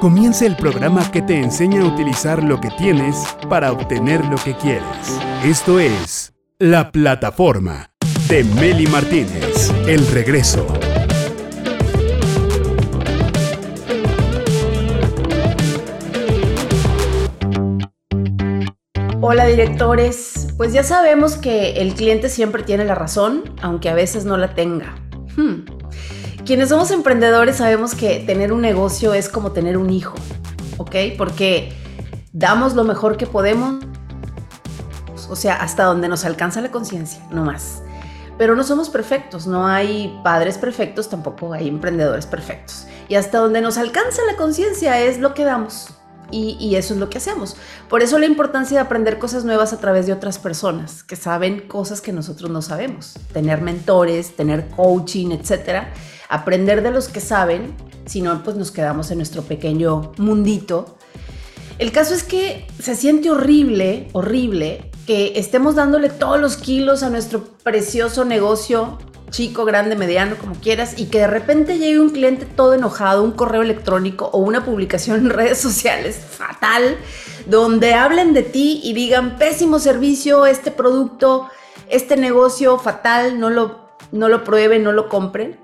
Comienza el programa que te enseña a utilizar lo que tienes para obtener lo que quieres. Esto es La Plataforma de Meli Martínez. El regreso. Hola directores, pues ya sabemos que el cliente siempre tiene la razón, aunque a veces no la tenga. Hmm. Quienes somos emprendedores sabemos que tener un negocio es como tener un hijo, ¿ok? Porque damos lo mejor que podemos, o sea, hasta donde nos alcanza la conciencia, no más. Pero no somos perfectos, no hay padres perfectos, tampoco hay emprendedores perfectos. Y hasta donde nos alcanza la conciencia es lo que damos. Y, eso es lo que hacemos. Por eso la importancia de aprender cosas nuevas a través de otras personas que saben cosas que nosotros no sabemos. Tener mentores, tener coaching, etcétera. Aprender de los que saben, si no, pues nos quedamos en nuestro pequeño mundito. El caso es que se siente horrible, horrible, que estemos dándole todos los kilos a nuestro precioso negocio chico, grande, mediano, como quieras, y que de repente llegue un cliente todo enojado, un correo electrónico o una publicación en redes sociales fatal, donde hablen de ti y digan pésimo servicio, este producto, este negocio fatal, no lo, no lo prueben, no lo compren.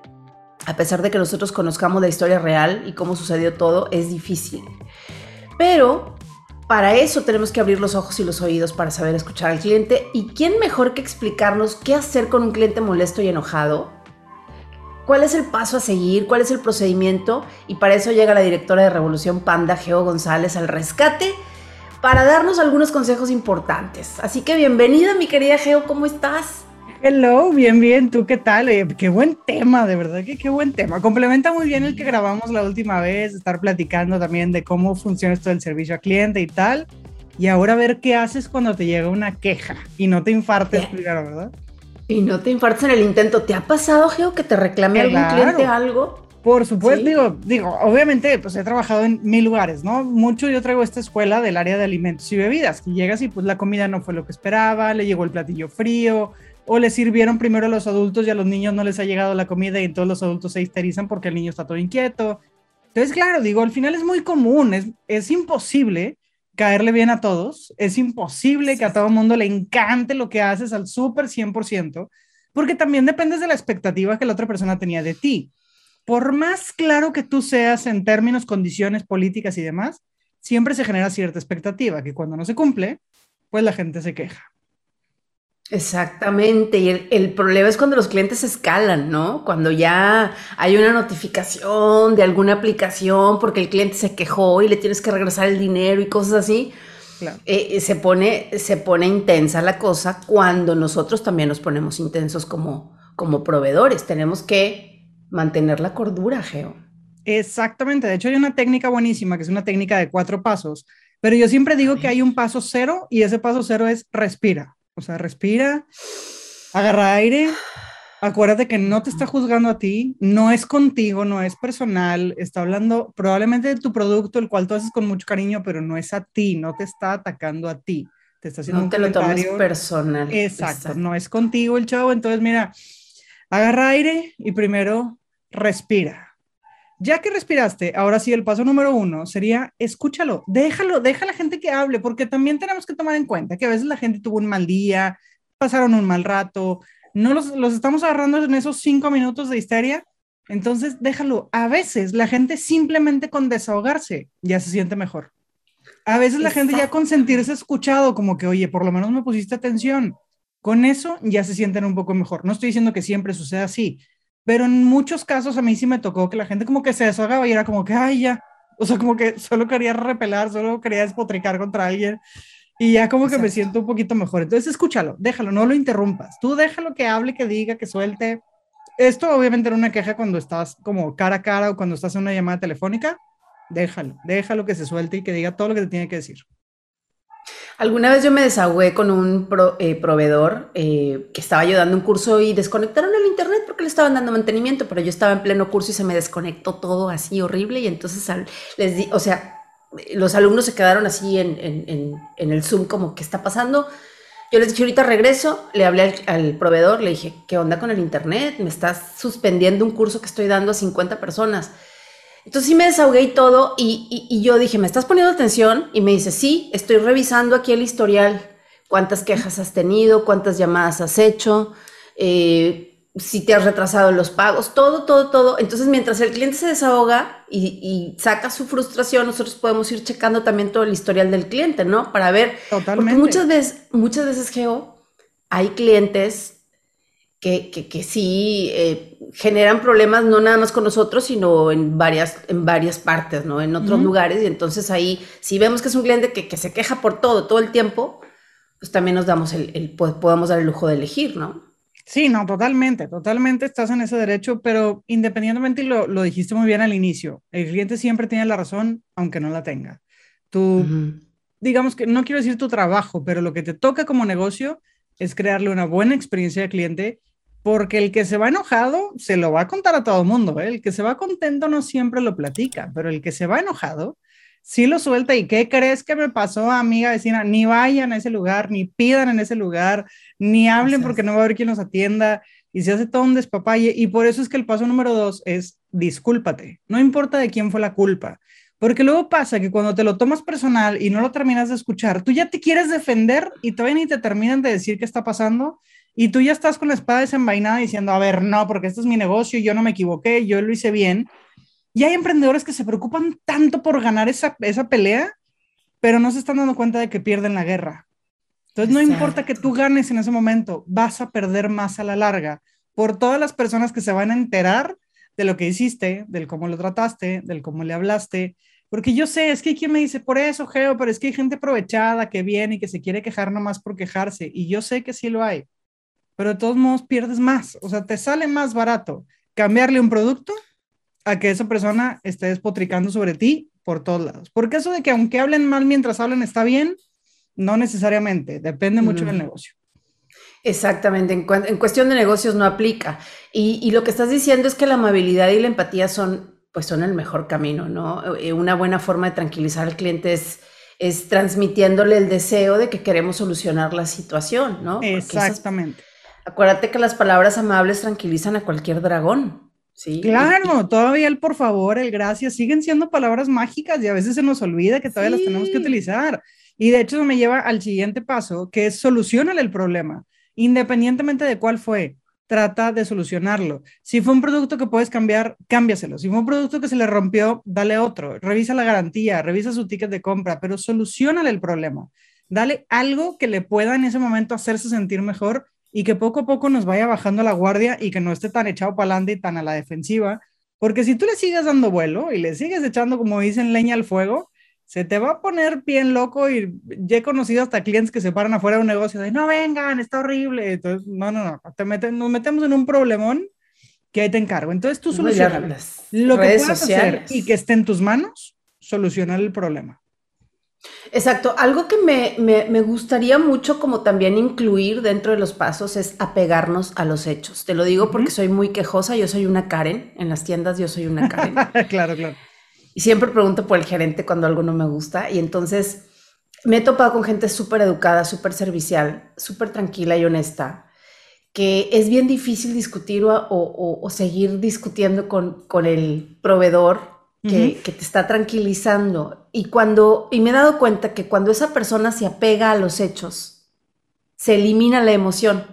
A pesar de que nosotros conozcamos la historia real y cómo sucedió todo, es difícil. Pero para eso tenemos que abrir los ojos y los oídos para saber escuchar al cliente. ¿Y quién mejor que explicarnos qué hacer con un cliente molesto y enojado? ¿Cuál es el paso a seguir? ¿Cuál es el procedimiento? Y para eso llega la directora de Revolución Panda, Geo González, al rescate para darnos algunos consejos importantes. Así que bienvenida, mi querida Geo, ¿cómo estás? Hello, bien, bien, ¿tú qué tal? Eh, qué buen tema, de verdad que qué buen tema. Complementa muy bien el que grabamos la última vez, estar platicando también de cómo funciona esto del servicio al cliente y tal. Y ahora ver qué haces cuando te llega una queja y no te infartes primero, ¿verdad? Y no te infartes en el intento. ¿Te ha pasado, Geo, que te reclame algún cliente algo? Por supuesto, digo, digo, obviamente, pues he trabajado en mil lugares, ¿no? Mucho yo traigo esta escuela del área de alimentos y bebidas, que llegas y pues la comida no fue lo que esperaba, le llegó el platillo frío, o le sirvieron primero a los adultos y a los niños no les ha llegado la comida y todos los adultos se histerizan porque el niño está todo inquieto. Entonces, claro, digo, al final es muy común, es, es imposible caerle bien a todos, es imposible que a todo el mundo le encante lo que haces al súper 100%, porque también dependes de la expectativa que la otra persona tenía de ti. Por más claro que tú seas en términos, condiciones políticas y demás, siempre se genera cierta expectativa, que cuando no se cumple, pues la gente se queja. Exactamente, y el, problema es cuando los clientes escalan, ¿no? Cuando ya hay una notificación de alguna aplicación porque el cliente se quejó y le tienes que regresar el dinero y cosas así. Eh, eh, se, pone, se pone intensa la cosa cuando nosotros también nos ponemos intensos como, como proveedores. Tenemos que mantener la cordura, Geo. Exactamente, de hecho hay una técnica buenísima que es una técnica de cuatro pasos, pero yo siempre digo que hay un paso cero y ese paso cero es respira. O sea, respira, agarra aire, acuérdate que no te está juzgando a ti, no es contigo, no es personal, está hablando probablemente de tu producto, el cual tú haces con mucho cariño, pero no es a ti, no te está atacando a ti. Te está haciendo no te lo tomes personal. Exacto, no es contigo el chavo. Entonces, mira, agarra aire y primero respira. Ya que respiraste, ahora sí, el paso número uno sería escúchalo, déjalo, deja a la gente que hable, porque también tenemos que tomar en cuenta que a veces la gente tuvo un mal día, pasaron un mal rato, no los, los estamos agarrando en esos cinco minutos de histeria, entonces déjalo. A veces la gente simplemente con desahogarse ya se siente mejor. A veces la gente ya con sentirse escuchado, como que, oye, por lo menos me pusiste atención. Con eso ya se sienten un poco mejor. No estoy diciendo que siempre suceda así, pero en muchos casos a mí sí me tocó que la gente como que se desahogaba y era como que, ay, ya, o sea, como que solo quería repelar, solo quería despotricar contra alguien y ya como que me siento un poquito mejor. Entonces escúchalo, déjalo, no lo interrumpas. Tú déjalo que hable, que diga, que suelte. Esto obviamente era una queja cuando estás como cara a cara o cuando estás en una llamada telefónica. Déjalo, déjalo que se suelte y que diga todo lo que te tiene que decir. Alguna vez yo me desahogué con un eh, proveedor eh, que estaba yo dando un curso y desconectaron el internet porque le estaban dando mantenimiento, pero yo estaba en pleno curso y se me desconectó todo así horrible y entonces les di, o sea, los alumnos se quedaron así en, el Zoom como, ¿qué está pasando? Yo les dije, ahorita regreso, le hablé al, al, proveedor, le dije, ¿qué onda con el internet? Me estás suspendiendo un curso que estoy dando a 50 personas. Entonces sí me desahogué y todo y, yo dije, ¿me estás poniendo atención? Y me dice, sí, estoy revisando aquí el historial, cuántas quejas has tenido, cuántas llamadas has hecho, eh, si te has retrasado los pagos, todo, todo, todo. Entonces mientras el cliente se desahoga y, saca su frustración, nosotros podemos ir checando también todo el historial del cliente, ¿no? Para ver. Totalmente. Porque muchas veces, muchas veces, Geo, hay clientes que, que, sí eh, generan problemas no nada más con nosotros, sino en varias, en varias partes, ¿no? En otros lugares. Y entonces ahí, si vemos que es un cliente que, que, se queja por todo, todo el tiempo, pues también nos damos el, el, podemos dar el lujo de elegir, ¿no? Sí, no, totalmente, totalmente estás en ese derecho, pero independientemente, y lo, lo dijiste muy bien al inicio, el cliente siempre tiene la razón, aunque no la tenga. Tú, digamos que no quiero decir tu trabajo, pero lo que te toca como negocio es crearle una buena experiencia al cliente porque el que se va enojado se lo va a contar a todo el mundo, ¿eh? el que se va contento no siempre lo platica, pero el que se va enojado sí lo suelta. ¿Y qué crees que me pasó, amiga vecina? Ni vayan a ese lugar, ni pidan en ese lugar, ni hablen porque no va a haber quien los atienda y se hace todo un despapalle. Y por eso es que el paso número dos es discúlpate, no importa de quién fue la culpa. Porque luego pasa que cuando te lo tomas personal y no lo terminas de escuchar, tú ya te quieres defender y todavía ni te terminan de decir qué está pasando y tú ya estás con la espada desenvainada diciendo, a ver, no, porque este es mi negocio, yo no me equivoqué, yo lo hice bien. Y hay emprendedores que se preocupan tanto por ganar esa, esa pelea, pero no se están dando cuenta de que pierden la guerra. Entonces, no importa que tú ganes en ese momento, vas a perder más a la larga por todas las personas que se van a enterar de lo que hiciste, del cómo lo trataste, del cómo le hablaste. Porque yo sé, es que hay quien me dice, por eso, Geo, pero es que hay gente aprovechada que viene y que se quiere quejar nomás por quejarse. Y yo sé que sí lo hay pero de todos modos pierdes más. O sea, te sale más barato cambiarle un producto a que esa persona esté despotricando sobre ti por todos lados. Porque eso de que aunque hablen mal mientras hablan está bien, no necesariamente, depende mucho del negocio. Exactamente, en, cuestión de negocios no aplica. Y, lo que estás diciendo es que la amabilidad y la empatía son, pues son el mejor camino, ¿no? Eh, una buena forma de tranquilizar al cliente es, es transmitiéndole el deseo de que queremos solucionar la situación, ¿no? Exactamente. Acuérdate que las palabras amables tranquilizan a cualquier dragón. Sí. Claro, todavía el por favor, el gracias, siguen siendo palabras mágicas y a veces se nos olvida que todavía las tenemos que utilizar. Y de hecho eso me lleva al siguiente paso, que es solucionar el problema, independientemente de cuál fue. Trata de solucionarlo. Si fue un producto que puedes cambiar, cámbiaselo. Si fue un producto que se le rompió, dale otro. Revisa la garantía, revisa su ticket de compra, pero solucionale el problema. Dale algo que le pueda en ese momento hacerse sentir mejor y que poco a poco nos vaya bajando la guardia y que no esté tan echado para adelante y tan a la defensiva, porque si tú le sigues dando vuelo y le sigues echando, como dicen, leña al fuego, se te va a poner bien loco y ya he conocido hasta clientes que se paran afuera de un negocio de no vengan, está horrible. Entonces, no, no, no, te nos metemos en un problemón que ahí te encargo. Entonces tú solucionas lo que puedas hacer y que esté en tus manos, solucionar el problema. Exacto. Algo que me, gustaría mucho como también incluir dentro de los pasos es apegarnos a los hechos. Te lo digo porque soy muy quejosa, yo soy una Karen, en las tiendas yo soy una Karen. claro, claro. Y siempre pregunto por el gerente cuando algo no me gusta y entonces me he topado con gente súper educada, súper servicial, súper tranquila y honesta, que es bien difícil discutir o, seguir discutiendo con, con el proveedor que, te está tranquilizando. Y cuando, y me he dado cuenta que cuando esa persona se apega a los hechos, se elimina la emoción.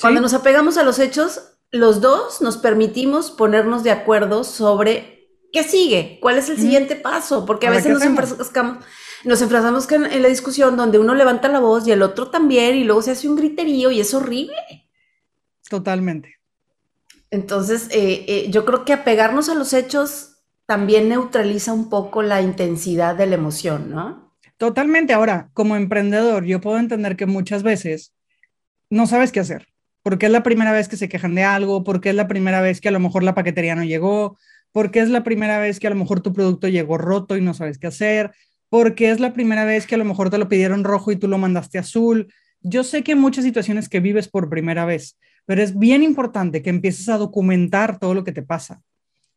Cuando nos apegamos a los hechos, los dos nos permitimos ponernos de acuerdo sobre qué sigue, cuál es el siguiente paso, porque a veces nos enfrascamos, nos enfrascamos en, la discusión donde uno levanta la voz y el otro también, y luego se hace un griterío y es horrible. Totalmente. Entonces, eh, eh, yo creo que apegarnos a los hechos también neutraliza un poco la intensidad de la emoción, ¿no? Totalmente. Ahora, como emprendedor, yo puedo entender que muchas veces no sabes qué hacer, porque es la primera vez que se quejan de algo, porque es la primera vez que a lo mejor la paquetería no llegó, porque es la primera vez que a lo mejor tu producto llegó roto y no sabes qué hacer, porque es la primera vez que a lo mejor te lo pidieron rojo y tú lo mandaste azul. Yo sé que hay muchas situaciones que vives por primera vez, pero es bien importante que empieces a documentar todo lo que te pasa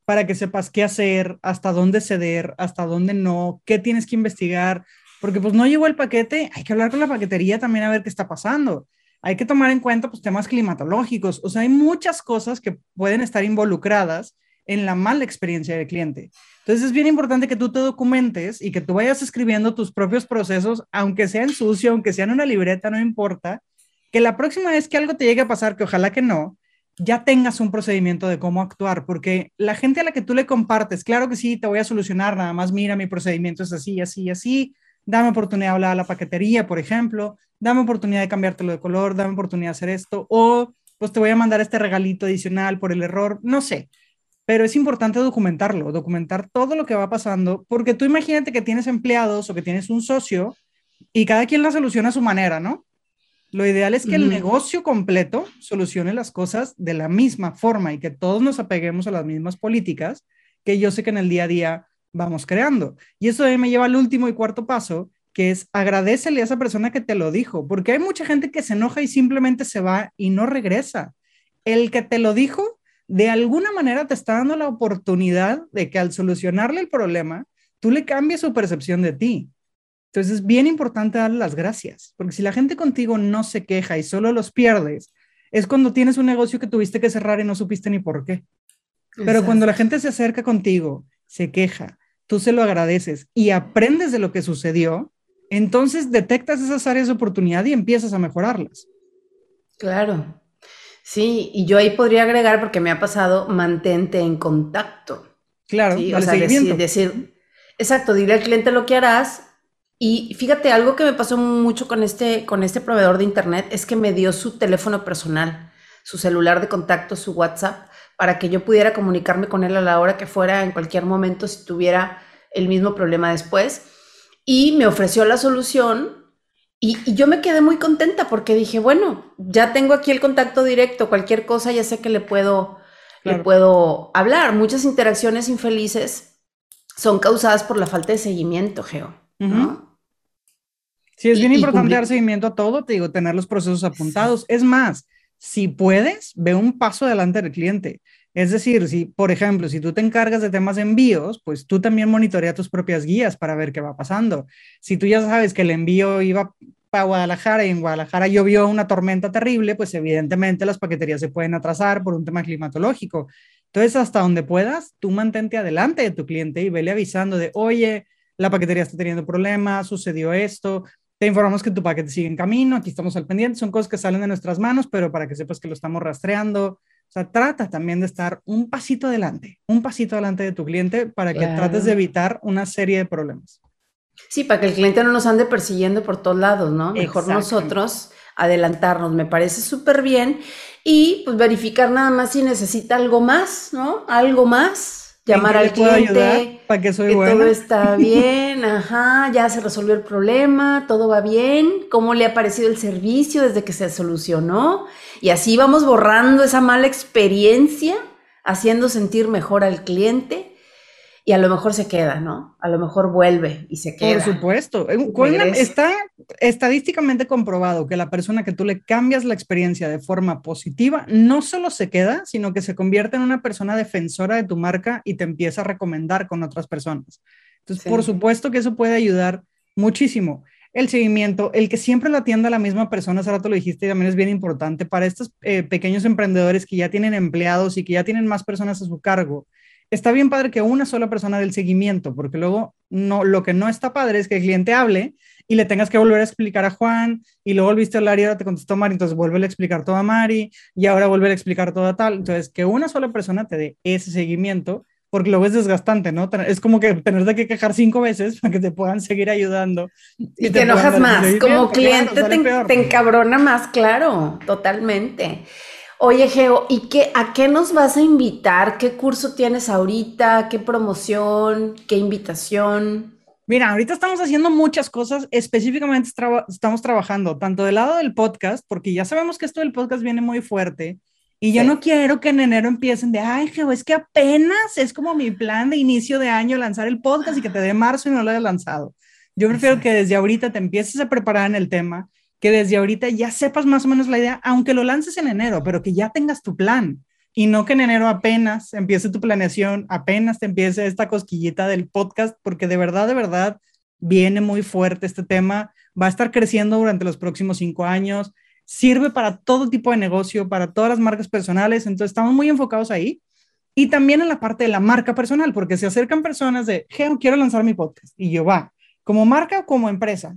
para que sepas qué hacer, hasta dónde ceder, hasta dónde no, qué tienes que investigar, porque pues no llegó el paquete, hay que hablar con la paquetería también a ver qué está pasando. Hay que tomar en cuenta pues temas climatológicos, o sea, hay muchas cosas que pueden estar involucradas en la mala experiencia del cliente. Entonces es bien importante que tú te documentes y que tú vayas escribiendo tus propios procesos, aunque sea en sucio, aunque sea en una libreta, no importa, que la próxima vez que algo te llegue a pasar, que ojalá que no, ya tengas un procedimiento de cómo actuar, porque la gente a la que tú le compartes, claro que sí, te voy a solucionar, nada más mira, mi procedimiento es así, así, así, dame oportunidad de hablar a la paquetería, por ejemplo, dame oportunidad de cambiártelo de color, dame oportunidad de hacer esto, o pues te voy a mandar este regalito adicional por el error, no sé, pero es importante documentarlo, documentar todo lo que va pasando, porque tú imagínate que tienes empleados o que tienes un socio y cada quien la soluciona a su manera, ¿no? Lo ideal es que el negocio completo solucione las cosas de la misma forma y que todos nos apeguemos a las mismas políticas que yo sé que en el día a día vamos creando. Y eso me lleva al último y cuarto paso, que es agradecele a esa persona que te lo dijo, porque hay mucha gente que se enoja y simplemente se va y no regresa. El que te lo dijo, de alguna manera te está dando la oportunidad de que al solucionarle el problema, tú le cambies su percepción de ti. Entonces es bien importante darle las gracias, porque si la gente contigo no se queja y solo los pierdes, es cuando tienes un negocio que tuviste que cerrar y no supiste ni por qué. Pero cuando la gente se acerca contigo, se queja, tú se lo agradeces y aprendes de lo que sucedió, entonces detectas esas áreas de oportunidad y empiezas a mejorarlas. Claro. Sí, y yo ahí podría agregar, porque me ha pasado, mantente en contacto. Claro, o sea, decir, decir, exacto, dile al cliente lo que harás. Y fíjate, algo que me pasó mucho con este, con este proveedor de internet es que me dio su teléfono personal, su celular de contacto, su WhatsApp, para que yo pudiera comunicarme con él a la hora que fuera, en cualquier momento, si tuviera el mismo problema después y me ofreció la solución y, yo me quedé muy contenta porque dije, bueno, ya tengo aquí el contacto directo, cualquier cosa ya sé que le puedo, le puedo hablar. Muchas interacciones infelices son causadas por la falta de seguimiento, Geo. Sí, es bien importante dar seguimiento a todo, te digo, tener los procesos apuntados. Es más, si puedes, ve un paso adelante del cliente. Es decir, si, por ejemplo, si tú te encargas de temas de envíos, pues tú también monitorea tus propias guías para ver qué va pasando. Si tú ya sabes que el envío iba para Guadalajara y en Guadalajara llovió una tormenta terrible, pues evidentemente las paqueterías se pueden atrasar por un tema climatológico. Entonces, hasta donde puedas, tú mantente adelante de tu cliente y vele avisando de, oye, la paquetería está teniendo problemas, sucedió esto, te informamos que tu paquete sigue en camino, aquí estamos al pendiente, son cosas que salen de nuestras manos, pero para que sepas que lo estamos rastreando, o sea, trata también de estar un pasito adelante, un pasito adelante de tu cliente para que trates de evitar una serie de problemas. Sí, para que el cliente no nos ande persiguiendo por todos lados, ¿no? Mejor nosotros adelantarnos, me parece súper bien. Y pues verificar nada más si necesita algo más, ¿no? Algo más llamar al cliente, para que, soy que todo está bien, ajá, ya se resolvió el problema, todo va bien, cómo le ha parecido el servicio desde que se solucionó y así vamos borrando esa mala experiencia, haciendo sentir mejor al cliente y a lo mejor se queda, ¿no? A lo mejor vuelve y se queda. Por supuesto. Está estadísticamente comprobado que la persona que tú le cambias la experiencia de forma positiva, no solo se queda, sino que se convierte en una persona defensora de tu marca y te empieza a recomendar con otras personas. Entonces, por supuesto que eso puede ayudar muchísimo. El seguimiento, el que siempre lo atienda la misma persona, hace rato lo dijiste, también es bien importante para estos eh, pequeños emprendedores que ya tienen empleados y que ya tienen más personas a su cargo está bien padre que una sola persona del seguimiento, porque luego no, lo que no está padre es que el cliente hable y le tengas que volver a explicar a Juan y luego volviste a hablar y ahora te contestó Mari, entonces vuelve a explicar todo a Mari y ahora vuelve a explicar todo a tal. Entonces, que una sola persona te dé ese seguimiento, porque luego es desgastante, ¿no? Es como que tener que quejar cinco veces para que te puedan seguir ayudando. Y, te, enojas más, como cliente te, te encabrona más, claro, totalmente. Oye, Geo, ¿y qué, a qué nos vas a invitar? ¿Qué curso tienes ahorita? ¿Qué promoción? ¿Qué invitación? Mira, ahorita estamos haciendo muchas cosas, específicamente estamos trabajando tanto del lado del podcast, porque ya sabemos que esto del podcast viene muy fuerte, y yo no quiero que en enero empiecen de, ay, Geo, es que apenas es como mi plan de inicio de año lanzar el podcast y que te dé marzo y no lo hayas lanzado. Yo prefiero que desde ahorita te empieces a preparar en el tema, que desde ahorita ya sepas más o menos la idea, aunque lo lances en enero, pero que ya tengas tu plan y no que en enero apenas empiece tu planeación, apenas te empiece esta cosquillita del podcast, porque de verdad, de verdad, viene muy fuerte este tema, va a estar creciendo durante los próximos cinco años, sirve para todo tipo de negocio, para todas las marcas personales, entonces estamos muy enfocados ahí. Y también en la parte de la marca personal, porque se acercan personas de, Geo, quiero lanzar mi podcast. Y yo, va, como marca o como empresa.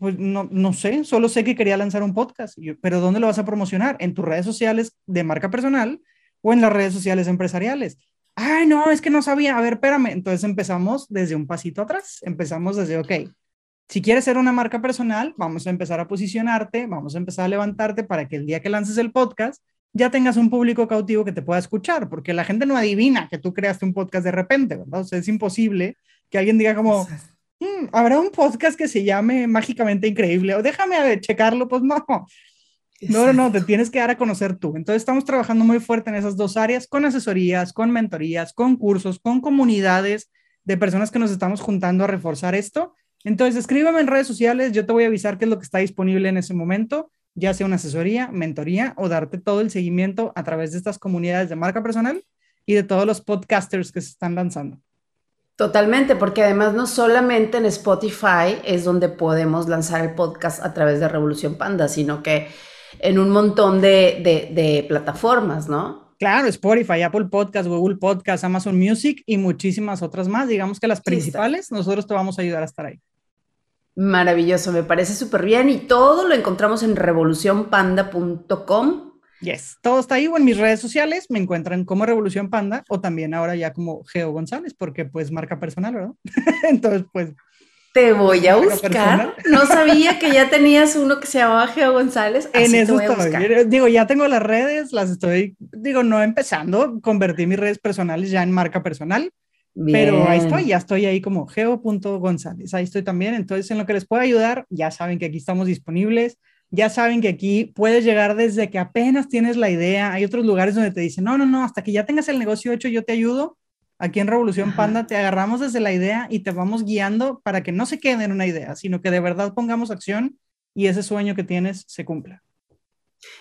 Pues no, no sé, solo sé que quería lanzar un podcast. pero ¿dónde lo vas a promocionar? ¿En tus redes sociales de marca personal o en las redes sociales empresariales? Ay, no, es que no sabía. A ver, espérame. Entonces empezamos desde un pasito atrás. Empezamos desde, ok, si quieres ser una marca personal, vamos a empezar a posicionarte, vamos a empezar a levantarte para que el día que lances el podcast ya tengas un público cautivo que te pueda escuchar, porque la gente no adivina que tú creaste un podcast de repente, ¿verdad? O sea, es imposible que alguien diga como, mm, habrá un podcast que se llame Mágicamente Increíble, o déjame checarlo, pues no. No, no, no, te tienes que dar a conocer tú. Entonces estamos trabajando muy fuerte en esas dos áreas, con asesorías, con mentorías, con cursos, con comunidades de personas que nos estamos juntando a reforzar esto. Entonces escríbeme en redes sociales, yo te voy a avisar qué es lo que está disponible en ese momento ya sea una asesoría, mentoría o darte todo el seguimiento a través de estas comunidades de marca personal y de todos los podcasters que se están lanzando. Totalmente, porque además no solamente en Spotify es donde podemos lanzar el podcast a través de Revolución Panda, sino que en un montón de, plataformas, ¿no? Claro, Spotify, Apple Podcast, Google Podcast, Amazon Music y muchísimas otras más. Digamos que las principales, nosotros te vamos a ayudar a estar ahí. Maravilloso, me parece súper bien y todo lo encontramos en revolucionpanda.com. Yes, todo está ahí o en mis redes sociales me encuentran como Revolución Panda o también ahora ya como Geo González porque pues marca personal, ¿verdad? Entonces pues... Te voy a buscar. No sabía que ya tenías uno que se llamaba Geo González. en eso estoy. Digo, ya tengo las redes, las estoy, digo, no empezando, convertí mis redes personales ya en marca personal pero ahí estoy, ya estoy ahí como geo.gonzález, ahí estoy también. Entonces, en lo que les pueda ayudar, ya saben que aquí estamos disponibles, ya saben que aquí puedes llegar desde que apenas tienes la idea. Hay otros lugares donde te dicen, no, no, no, hasta que ya tengas el negocio hecho, yo te ayudo. Aquí en Revolución Panda te agarramos desde la idea y te vamos guiando para que no se quede en una idea, sino que de verdad pongamos acción y ese sueño que tienes se cumpla.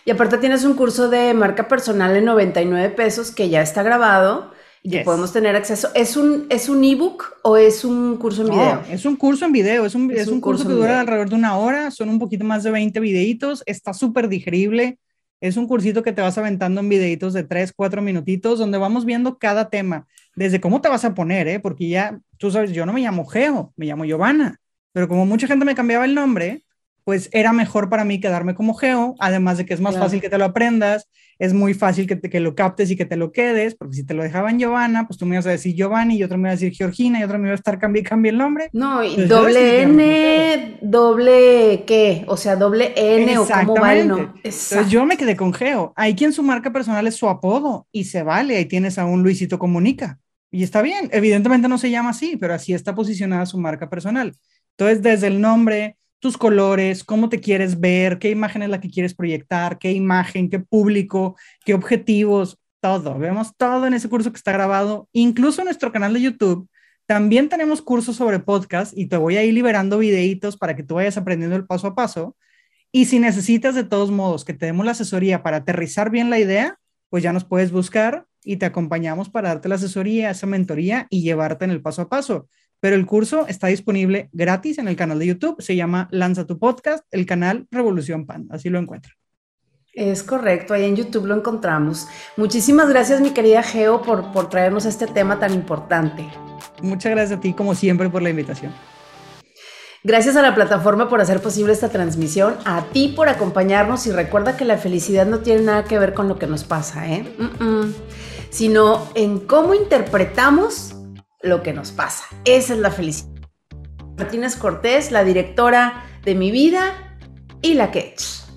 Y aparte tienes un curso de marca personal en 99 pesos que ya está grabado y podemos tener acceso. ¿Es un, es un ebook o es un curso en video? Es un curso en video, es un, es un, curso, que dura alrededor de una hora, son un poquito más de 20 videitos, está súper digerible. Es un cursito que te vas aventando en videitos de 3, 4 minutitos, donde vamos viendo cada tema, desde cómo te vas a poner, ¿eh? porque ya, tú sabes, yo no me llamo Geo, me llamo Giovanna, pero como mucha gente me cambiaba el nombre, pues era mejor para mí quedarme como Geo, además de que es más fácil que te lo aprendas, es muy fácil que, te, que lo captes y que te lo quedes, porque si te lo dejaban Giovanna, pues tú me ibas a decir Giovanni y otro me iba a decir Georgina y otro me iba a estar cambie cambie el nombre. No, y doble N, doble qué, o sea, doble N o cómo va el Entonces yo me quedé con Geo. Hay quien su marca personal es su apodo y se vale, ahí tienes a un Luisito Comunica. Y está bien, evidentemente no se llama así, pero así está posicionada su marca personal. Entonces, desde el nombre, tus colores, cómo te quieres ver, qué imagen es la que quieres proyectar, qué imagen, qué público, qué objetivos, todo. Vemos todo en ese curso que está grabado. Incluso en nuestro canal de YouTube también tenemos cursos sobre podcast y te voy a ir liberando videitos para que tú vayas aprendiendo el paso a paso. Y si necesitas de todos modos que te demos la asesoría para aterrizar bien la idea, pues ya nos puedes buscar y te acompañamos para darte la asesoría, esa mentoría y llevarte en el paso a paso. Pero el curso está disponible gratis en el canal de YouTube. Se llama Lanza tu podcast, el canal Revolución Pan. Así lo encuentran. Es correcto, ahí en YouTube lo encontramos. Muchísimas gracias, mi querida Geo, por, por traernos este tema tan importante. Muchas gracias a ti, como siempre, por la invitación. Gracias a la plataforma por hacer posible esta transmisión, a ti por acompañarnos y recuerda que la felicidad no tiene nada que ver con lo que nos pasa, ¿eh? sino en cómo interpretamos lo que nos pasa. Esa es la felicidad. Martínez Cortés, la directora de mi vida y la Ketch.